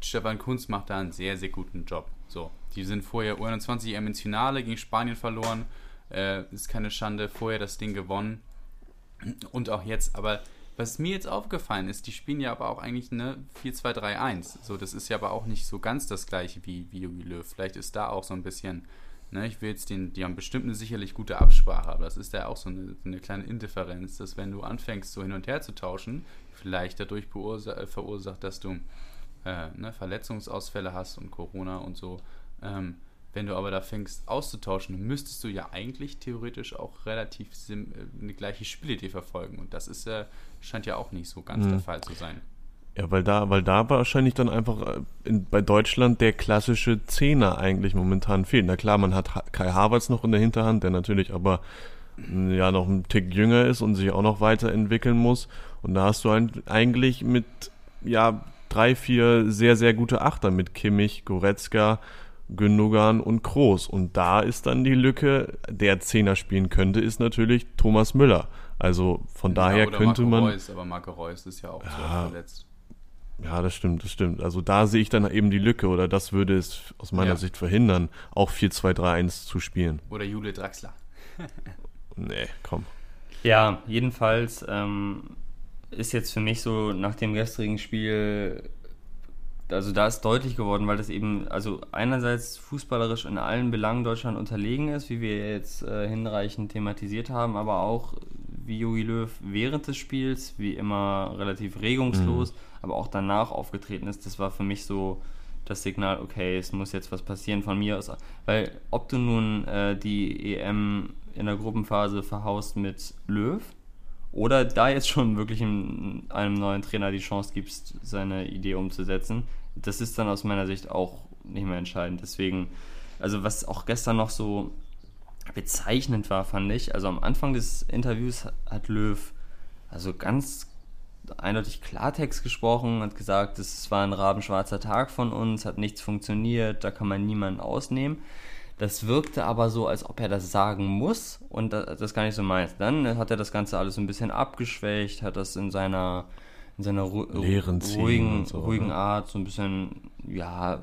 Stefan Kunz macht da einen sehr, sehr guten Job. So, die sind vorher U21 EM ins Finale gegen Spanien verloren. Äh, ist keine Schande, vorher das Ding gewonnen. Und auch jetzt, aber was mir jetzt aufgefallen ist, die spielen ja aber auch eigentlich eine 4-2-3-1. So, das ist ja aber auch nicht so ganz das gleiche wie, wie Jogi Löw. Vielleicht ist da auch so ein bisschen, ne, ich will jetzt den, die haben bestimmt eine sicherlich gute Absprache, aber das ist ja auch so eine, eine kleine Indifferenz, dass wenn du anfängst, so hin und her zu tauschen, vielleicht dadurch äh, verursacht, dass du äh, ne, Verletzungsausfälle hast und Corona und so. Ähm, wenn du aber da fängst auszutauschen, müsstest du ja eigentlich theoretisch auch relativ äh, eine gleiche Spielidee verfolgen. Und das ist äh, scheint ja auch nicht so ganz mhm. der Fall zu sein. Ja, weil da, weil da wahrscheinlich dann einfach äh, in, bei Deutschland der klassische Zehner eigentlich momentan fehlt. Na klar, man hat Kai Havertz noch in der Hinterhand, der natürlich aber ja noch ein Tick jünger ist und sich auch noch weiterentwickeln muss. Und da hast du eigentlich mit ja drei, vier sehr, sehr gute Achter mit Kimmich, Goretzka, Gündogan und Kroos. Und da ist dann die Lücke, der Zehner spielen könnte, ist natürlich Thomas Müller. Also von ja, daher könnte Marco man. Reus, aber Marco Reus ist ja auch ja, verletzt. Ja, das stimmt, das stimmt. Also da sehe ich dann eben die Lücke oder das würde es aus meiner ja. Sicht verhindern, auch 4-2-3-1 zu spielen. Oder Jule Draxler. nee, komm. Ja, jedenfalls ähm, ist jetzt für mich so nach dem gestrigen Spiel also da ist deutlich geworden, weil das eben, also einerseits fußballerisch in allen Belangen Deutschland unterlegen ist, wie wir jetzt äh, hinreichend thematisiert haben, aber auch wie Jogi Löw während des Spiels, wie immer relativ regungslos, mhm. aber auch danach aufgetreten ist. Das war für mich so das Signal, okay, es muss jetzt was passieren von mir aus. Weil ob du nun äh, die EM in der Gruppenphase verhaust mit Löw, oder da jetzt schon wirklich einem neuen Trainer die Chance gibst, seine Idee umzusetzen, das ist dann aus meiner Sicht auch nicht mehr entscheidend. Deswegen, also was auch gestern noch so bezeichnend war, fand ich, also am Anfang des Interviews hat Löw also ganz eindeutig Klartext gesprochen, hat gesagt, es war ein rabenschwarzer Tag von uns, hat nichts funktioniert, da kann man niemanden ausnehmen. Das wirkte aber so, als ob er das sagen muss und das gar nicht so meint. Dann hat er das Ganze alles ein bisschen abgeschwächt, hat das in seiner in seiner ru ruhigen, so, ruhigen ne? Art so ein bisschen, ja,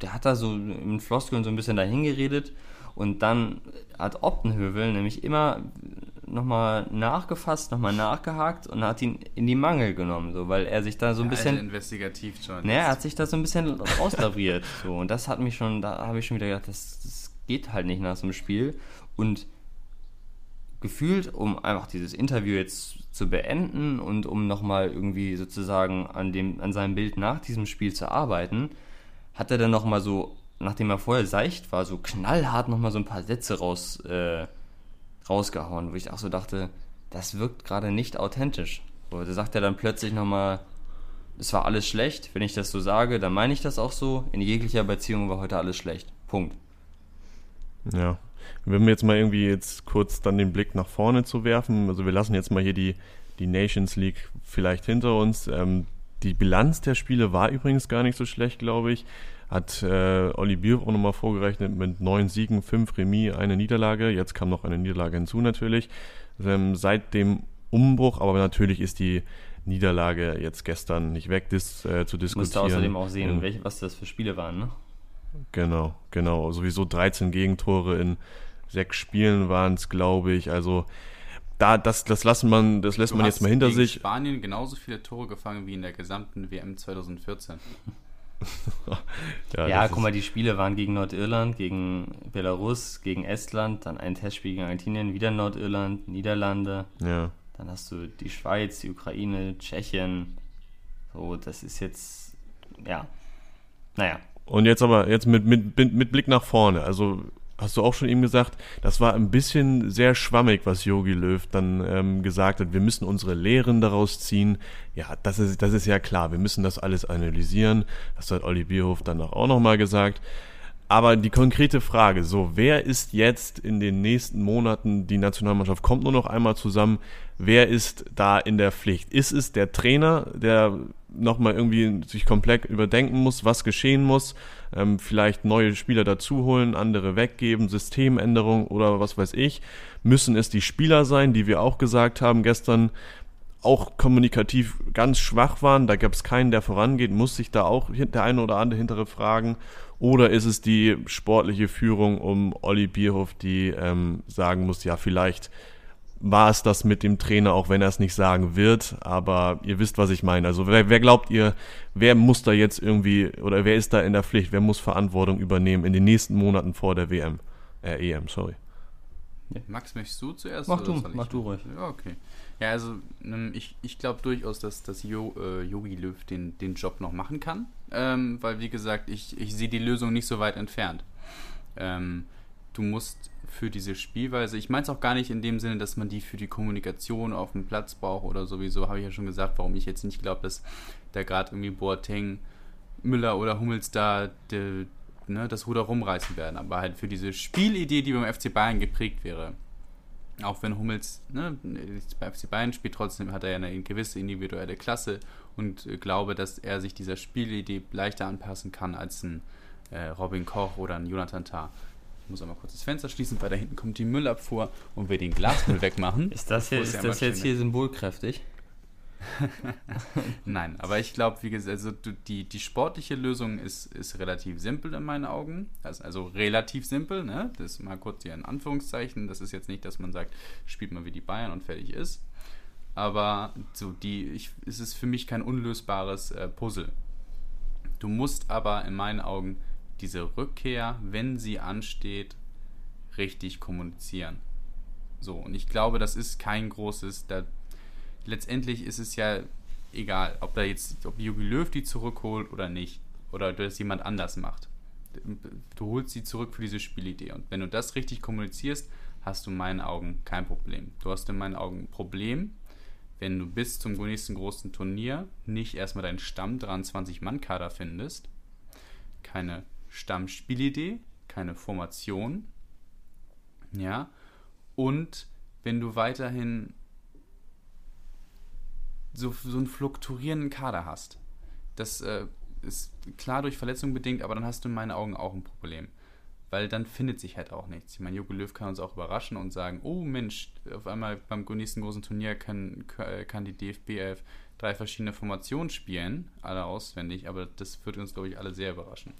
der hat da so in Floskeln so ein bisschen dahin geredet und dann hat Optenhövel nämlich immer nochmal nachgefasst, nochmal nachgehakt und hat ihn in die Mangel genommen, so, weil er sich da so ein bisschen. Also investigativ schon. Ne, er hat sich da so ein bisschen rauslaviert. so, und das hat mich schon, da habe ich schon wieder gedacht, das, das geht halt nicht nach so einem Spiel. Und gefühlt, um einfach dieses Interview jetzt zu beenden und um nochmal irgendwie sozusagen an, dem, an seinem Bild nach diesem Spiel zu arbeiten, hat er dann nochmal so, nachdem er vorher seicht war, so knallhart nochmal so ein paar Sätze raus, äh, rausgehauen, wo ich auch so dachte, das wirkt gerade nicht authentisch. So, da sagt er dann plötzlich nochmal, es war alles schlecht, wenn ich das so sage, dann meine ich das auch so, in jeglicher Beziehung war heute alles schlecht. Punkt. Ja. Wenn wir jetzt mal irgendwie jetzt kurz dann den Blick nach vorne zu werfen, also wir lassen jetzt mal hier die, die Nations League vielleicht hinter uns. Ähm, die Bilanz der Spiele war übrigens gar nicht so schlecht, glaube ich. Hat äh, Olli Bier auch nochmal vorgerechnet mit neun Siegen, fünf Remis, eine Niederlage. Jetzt kam noch eine Niederlage hinzu natürlich. Ähm, seit dem Umbruch, aber natürlich ist die Niederlage jetzt gestern nicht weg dis, äh, zu diskutieren. Musste außerdem auch sehen, ja. welche, was das für Spiele waren, ne? Genau, genau. Sowieso 13 Gegentore in sechs Spielen waren es, glaube ich. Also da, das, das lassen man, das lässt du man jetzt mal hinter sich. Spanien genauso viele Tore gefangen wie in der gesamten WM 2014. ja, ja guck mal, die Spiele waren gegen Nordirland, gegen Belarus, gegen Estland, dann ein Testspiel gegen Argentinien, wieder Nordirland, Niederlande. Ja. Dann hast du die Schweiz, die Ukraine, Tschechien. So, das ist jetzt, ja, naja. Und jetzt aber, jetzt mit, mit, mit Blick nach vorne. Also hast du auch schon eben gesagt, das war ein bisschen sehr schwammig, was Yogi Löw dann ähm, gesagt hat. Wir müssen unsere Lehren daraus ziehen. Ja, das ist, das ist ja klar. Wir müssen das alles analysieren. Das hat Olli Bierhoff dann auch nochmal gesagt. Aber die konkrete Frage, so, wer ist jetzt in den nächsten Monaten, die Nationalmannschaft kommt nur noch einmal zusammen, wer ist da in der Pflicht? Ist es der Trainer, der nochmal irgendwie sich komplett überdenken muss, was geschehen muss, ähm, vielleicht neue Spieler dazuholen, andere weggeben, Systemänderung oder was weiß ich? Müssen es die Spieler sein, die wir auch gesagt haben gestern, auch kommunikativ ganz schwach waren, da gab es keinen, der vorangeht, muss sich da auch der eine oder andere hintere fragen oder ist es die sportliche Führung um Olli Bierhoff, die ähm, sagen muss, ja, vielleicht war es das mit dem Trainer, auch wenn er es nicht sagen wird, aber ihr wisst, was ich meine. Also wer, wer glaubt ihr, wer muss da jetzt irgendwie oder wer ist da in der Pflicht, wer muss Verantwortung übernehmen in den nächsten Monaten vor der WM? Äh, EM, sorry. Max, möchtest du zuerst? Mach du, mach du ruhig. Ja, okay. Ja, also ähm, ich, ich glaube durchaus, dass, dass jo, äh, Jogi Löw den, den Job noch machen kann, ähm, weil wie gesagt, ich, ich sehe die Lösung nicht so weit entfernt. Ähm, du musst für diese Spielweise, ich meine es auch gar nicht in dem Sinne, dass man die für die Kommunikation auf dem Platz braucht oder sowieso, habe ich ja schon gesagt, warum ich jetzt nicht glaube, dass da gerade irgendwie Boateng, Müller oder Hummels da de, ne, das Ruder rumreißen werden, aber halt für diese Spielidee, die beim FC Bayern geprägt wäre, auch wenn Hummels ne, bei FC Bayern spielt, trotzdem hat er ja eine gewisse individuelle Klasse und äh, glaube, dass er sich dieser Spielidee leichter anpassen kann als ein äh, Robin Koch oder ein Jonathan Tah. Ich muss einmal kurz das Fenster schließen, weil da hinten kommt die Müllabfuhr und wir den Glasmüll wegmachen. Ist das, hier, ist das jetzt hier symbolkräftig? Nein, aber ich glaube, wie gesagt, also die, die sportliche Lösung ist, ist relativ simpel in meinen Augen. Also, also relativ simpel, ne? Das ist mal kurz hier in Anführungszeichen. Das ist jetzt nicht, dass man sagt, spielt mal wie die Bayern und fertig ist. Aber so die, ich, es ist für mich kein unlösbares äh, Puzzle. Du musst aber in meinen Augen diese Rückkehr, wenn sie ansteht, richtig kommunizieren. So, und ich glaube, das ist kein großes, da letztendlich ist es ja egal, ob da jetzt, ob Jogi Löw die zurückholt oder nicht. Oder das jemand anders macht. Du holst sie zurück für diese Spielidee. Und wenn du das richtig kommunizierst, hast du in meinen Augen kein Problem. Du hast in meinen Augen ein Problem, wenn du bis zum nächsten großen Turnier nicht erstmal deinen Stamm 23-Mann-Kader findest, keine Stammspielidee, keine Formation, ja, und wenn du weiterhin so, so einen fluktuierenden Kader hast. Das äh, ist klar durch Verletzungen bedingt, aber dann hast du in meinen Augen auch ein Problem. Weil dann findet sich halt auch nichts. Ich meine, Jogi Löw kann uns auch überraschen und sagen, oh Mensch, auf einmal beim nächsten großen Turnier kann, kann die DFB 11 drei verschiedene Formationen spielen, alle auswendig, aber das wird uns, glaube ich, alle sehr überraschen.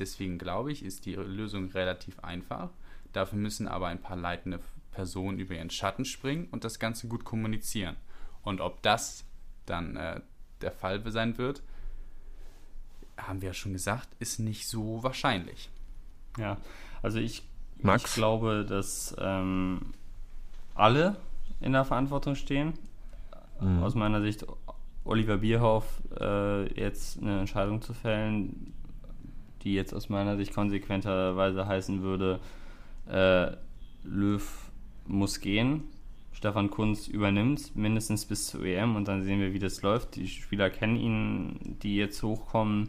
Deswegen glaube ich, ist die Lösung relativ einfach. Dafür müssen aber ein paar leitende Personen über ihren Schatten springen und das Ganze gut kommunizieren. Und ob das dann äh, der Fall sein wird, haben wir ja schon gesagt, ist nicht so wahrscheinlich. Ja, also ich, Max? ich glaube, dass ähm, alle in der Verantwortung stehen. Mhm. Aus meiner Sicht Oliver Bierhoff äh, jetzt eine Entscheidung zu fällen, die jetzt aus meiner Sicht konsequenterweise heißen würde, äh, Löw muss gehen. Stefan Kunz übernimmt, mindestens bis zur EM und dann sehen wir, wie das läuft. Die Spieler kennen ihn, die jetzt hochkommen.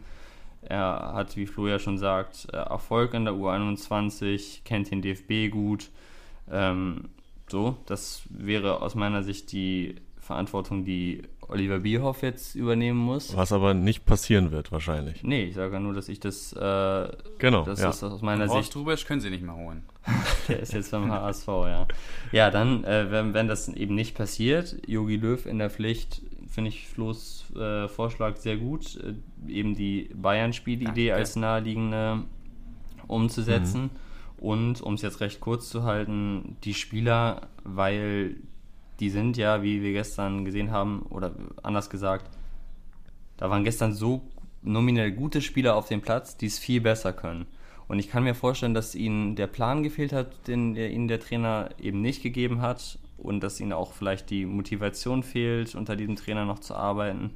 Er hat, wie Flo ja schon sagt, äh, Erfolg in der U21, kennt den DFB gut. Ähm, so, das wäre aus meiner Sicht die Verantwortung, die Oliver Bierhoff jetzt übernehmen muss. Was aber nicht passieren wird, wahrscheinlich. Nee, ich sage nur, dass ich das. Äh, genau. Das ja. ist aus meiner Horst Sicht. Rubesch können sie nicht mehr holen. Der ist jetzt beim HSV, ja. Ja, dann, äh, wenn, wenn das eben nicht passiert, Yogi Löw in der Pflicht, finde ich Flo's äh, Vorschlag sehr gut, äh, eben die Bayern-Spielidee als naheliegende umzusetzen. Und um es jetzt recht kurz zu halten, die Spieler, weil die sind ja, wie wir gestern gesehen haben, oder anders gesagt, da waren gestern so nominell gute Spieler auf dem Platz, die es viel besser können. Und ich kann mir vorstellen, dass ihnen der Plan gefehlt hat, den der, ihnen der Trainer eben nicht gegeben hat und dass ihnen auch vielleicht die Motivation fehlt, unter diesem Trainer noch zu arbeiten.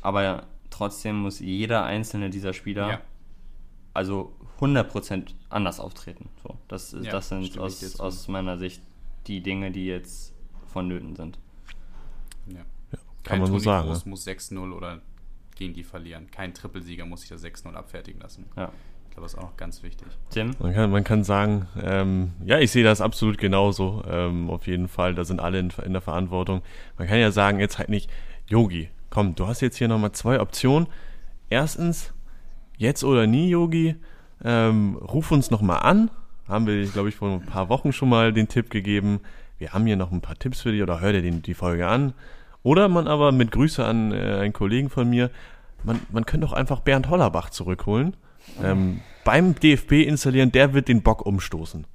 Aber trotzdem muss jeder einzelne dieser Spieler Ja. also 100% anders auftreten. So, das, Ja, das sind aus, aus meiner Sicht die Dinge, die jetzt vonnöten sind. Ja. Kann man so sagen. Kroos Ne? muss 6-0 oder gegen die verlieren. Kein Trippelsieger muss sich das 6-0 abfertigen lassen. Ja. Ich glaube, das ist auch noch ganz wichtig. Tim? Man kann, man kann sagen, ähm, ja, ich sehe das absolut genauso. Ähm, auf jeden Fall, da sind alle in, in der Verantwortung. Man kann ja sagen, jetzt halt nicht, Yogi, komm, du hast jetzt hier nochmal zwei Optionen. Erstens, jetzt oder nie, Yogi, ähm, ruf uns nochmal an. Haben wir, glaube ich, vor ein paar Wochen schon mal den Tipp gegeben. Wir haben hier noch ein paar Tipps für dich oder hör dir den, die Folge an. Oder man aber mit Grüße an äh, einen Kollegen von mir, man, man könnte auch einfach Bernd Hollerbach zurückholen. Ähm, beim DFB installieren, der wird den Bock umstoßen.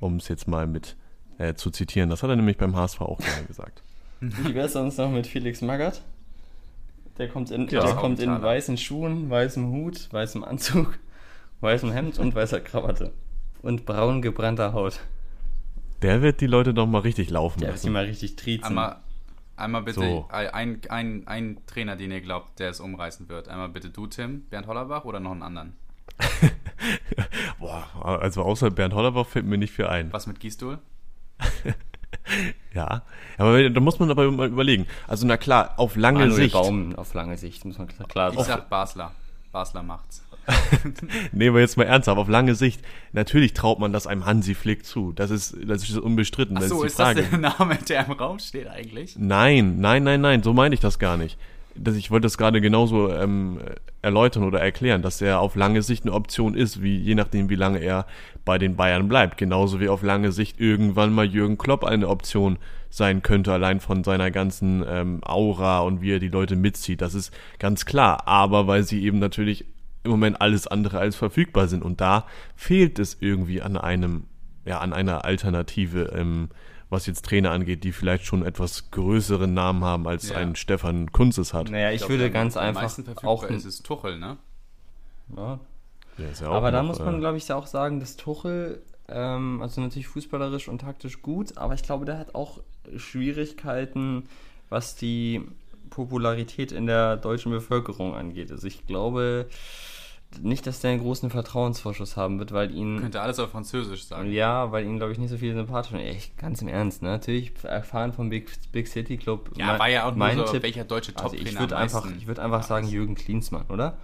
Um es jetzt mal mit äh, zu zitieren. Das hat er nämlich beim HSV auch gerne gesagt. Wie wär's sonst noch mit Felix Magath? Der kommt in, Ja. der kommt in weißen Schuhen, weißem Hut, weißem Anzug, weißem Hemd und weißer Krawatte. Und braun gebrannter Haut. Der wird die Leute doch mal richtig laufen Der wird sie lassen. mal richtig triezen. Einmal, einmal bitte So. ein, ein, ein Trainer, den ihr glaubt, der es umreißen wird. Einmal bitte du, Tim, Bernd Hollerbach oder noch einen anderen? Boah, also außer Bernd Hollerbach fällt mir nicht viel ein. Was mit Gießstuhl? Ja, aber da muss man aber mal überlegen. Also na klar, auf lange Manuel Sicht. Baum auf lange Sicht, muss man klar Ich sag Basler. Basler macht's. Nehmen wir jetzt mal ernsthaft, auf lange Sicht. Natürlich traut man das einem Hansi Flick zu. Das ist, das ist unbestritten. Ach das so, ist ist die Frage. das der Name, der im Raum steht eigentlich? Nein, nein, nein, nein, so meine ich das gar nicht. Das, ich wollte das gerade genauso ähm, erläutern oder erklären, dass er auf lange Sicht eine Option ist, wie je nachdem, wie lange er bei den Bayern bleibt. Genauso wie auf lange Sicht irgendwann mal Jürgen Klopp eine Option sein könnte, allein von seiner ganzen ähm, Aura und wie er die Leute mitzieht. Das ist ganz klar. Aber weil sie eben natürlich im Moment alles andere als verfügbar sind. Und da fehlt es irgendwie an einem, ja, an einer Alternative, ähm, was jetzt Trainer angeht, die vielleicht schon etwas größeren Namen haben, als Ja. ein Stefan Kunzes hat. Naja, ich, glaub, würde ganz einfach auch. ist es Tuchel, ne? Ja, ja auch aber da muss man, äh, glaube ich, auch sagen, dass Tuchel, ähm, also natürlich fußballerisch und taktisch gut, aber ich glaube, der hat auch Schwierigkeiten, was die Popularität in der deutschen Bevölkerung angeht. Also ich glaube nicht, dass der einen großen Vertrauensvorschuss haben wird, weil ihn. Könnte alles auf Französisch sagen. Ja, weil ihn, glaube ich, nicht so viele sympathisch sind. Echt, ganz im Ernst, ne? Natürlich erfahren vom Big, Big City Club. Ja, mein- war ja auch nur mein so, Tipp, welcher deutsche also Top-Trainer ich würde einfach, ich würde einfach sagen Jürgen Klinsmann, oder?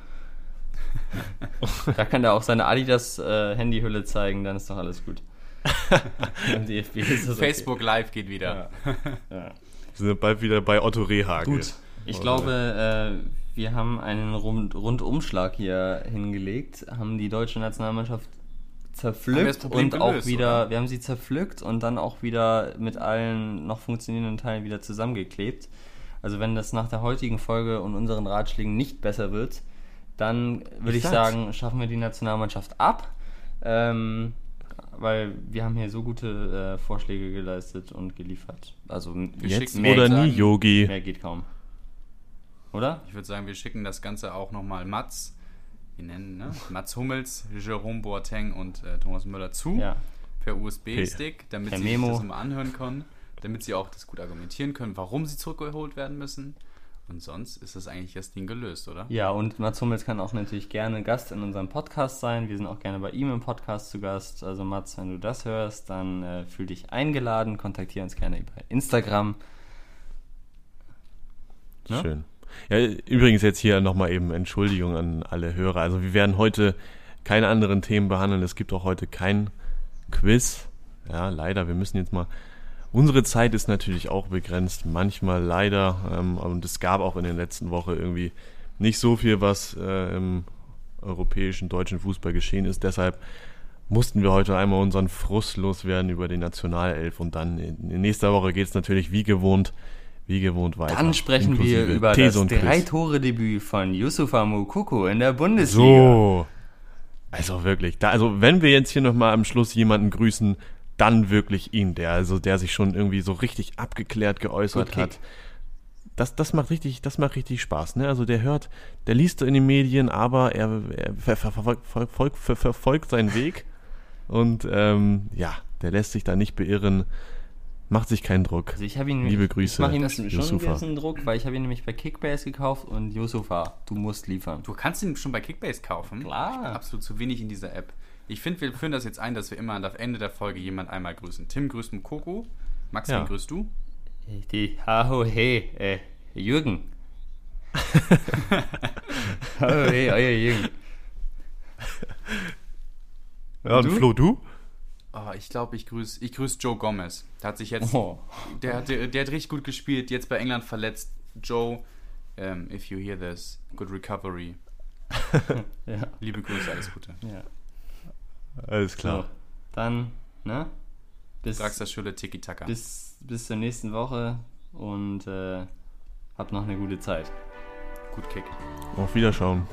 da kann er auch seine Adidas äh, Handyhülle zeigen, dann ist doch alles gut. Im DFB ist das okay. Facebook Live geht wieder. Ja. Wir sind bald wieder bei Otto Rehagel. Gut. Ich Oder- glaube, äh, wir haben einen Rund Rundumschlag hier hingelegt, haben die deutsche Nationalmannschaft zerpflückt und auch gelöst, wieder, oder? wir haben sie zerpflückt und dann auch wieder mit allen noch funktionierenden Teilen wieder zusammengeklebt. Also wenn das nach der heutigen Folge und unseren Ratschlägen nicht besser wird, dann würde ich, sagen, schaffen wir die Nationalmannschaft ab. Ähm, weil wir haben hier so gute äh, Vorschläge geleistet und geliefert. Also Wir Jetzt schicken- oder nie, Yogi. mehr geht kaum. Oder? Ich würde sagen, wir schicken das Ganze auch nochmal Mats, wir nennen, ne? Mats Hummels, Jerome Boateng und äh, Thomas Müller zu Ja. per USB-Stick, damit Per sie Memo. sich das mal anhören können, damit sie auch das gut argumentieren können, warum sie zurückgeholt werden müssen. Und sonst ist das eigentlich das Ding gelöst, oder? Ja, und Mats Hummels kann auch natürlich gerne Gast in unserem Podcast sein. Wir sind auch gerne bei ihm im Podcast zu Gast. Also Mats, wenn du das hörst, dann äh, fühl dich eingeladen. Kontaktiere uns gerne über Instagram. Ne? Schön. Ja, übrigens jetzt hier nochmal eben Entschuldigung an alle Hörer. Also wir werden heute keine anderen Themen behandeln. Es gibt auch heute kein Quiz. Ja, leider. Wir müssen jetzt mal. Unsere Zeit ist natürlich auch begrenzt. Manchmal leider. Ähm, und es gab auch in der letzten Woche irgendwie nicht so viel, was äh, im europäischen, deutschen Fußball geschehen ist. Deshalb mussten wir heute einmal unseren Frust loswerden über die Nationalelf. Und dann in nächster Woche geht es natürlich wie gewohnt wie gewohnt weiter. Dann sprechen wir über These das Drei-Tore-Debüt von Yusufa Mukoko in der Bundesliga. So. Also wirklich, da, also wenn wir jetzt hier nochmal am Schluss jemanden grüßen, dann wirklich ihn, der, also der sich schon irgendwie so richtig abgeklärt geäußert hat. Das, das macht richtig, das macht richtig Spaß, ne? Also der hört, der liest in den Medien, aber er, er ver, ver, verfolgt, ver, verfolgt seinen Weg und ähm, ja, der lässt sich da nicht beirren Macht sich keinen Druck. Also ich ihn, Liebe Grüße. Ich mache ihm schon Yusufa. ein bisschen Druck, weil ich habe ihn nämlich bei Kickbase gekauft und Yusufa, du musst liefern. Du kannst ihn schon bei Kickbase kaufen? Klar. Absolut zu wenig in dieser App. Ich finde, wir führen das jetzt ein, dass wir immer am Ende der Folge jemand einmal grüßen. Tim grüßt Mukoko. Max, ja. wen grüßt du? Die Haho Hey, äh, Jürgen. Haho Hey, euer Jürgen. Ja, und, und Flo, du? Oh, ich glaube, ich grüße ich grüß Joe Gomez. Der hat sich jetzt. Oh. Der, der, der, hat richtig gut gespielt, jetzt bei England verletzt. Joe, um, ähm, if you hear this, good recovery. ja. Liebe Grüße, alles Gute. Ja. Alles klar. So, dann, ne? Bis, Schule Tiki Taka. Bis, bis zur nächsten Woche und äh, habt noch eine gute Zeit. Gut Kick. Auf Wiederschauen.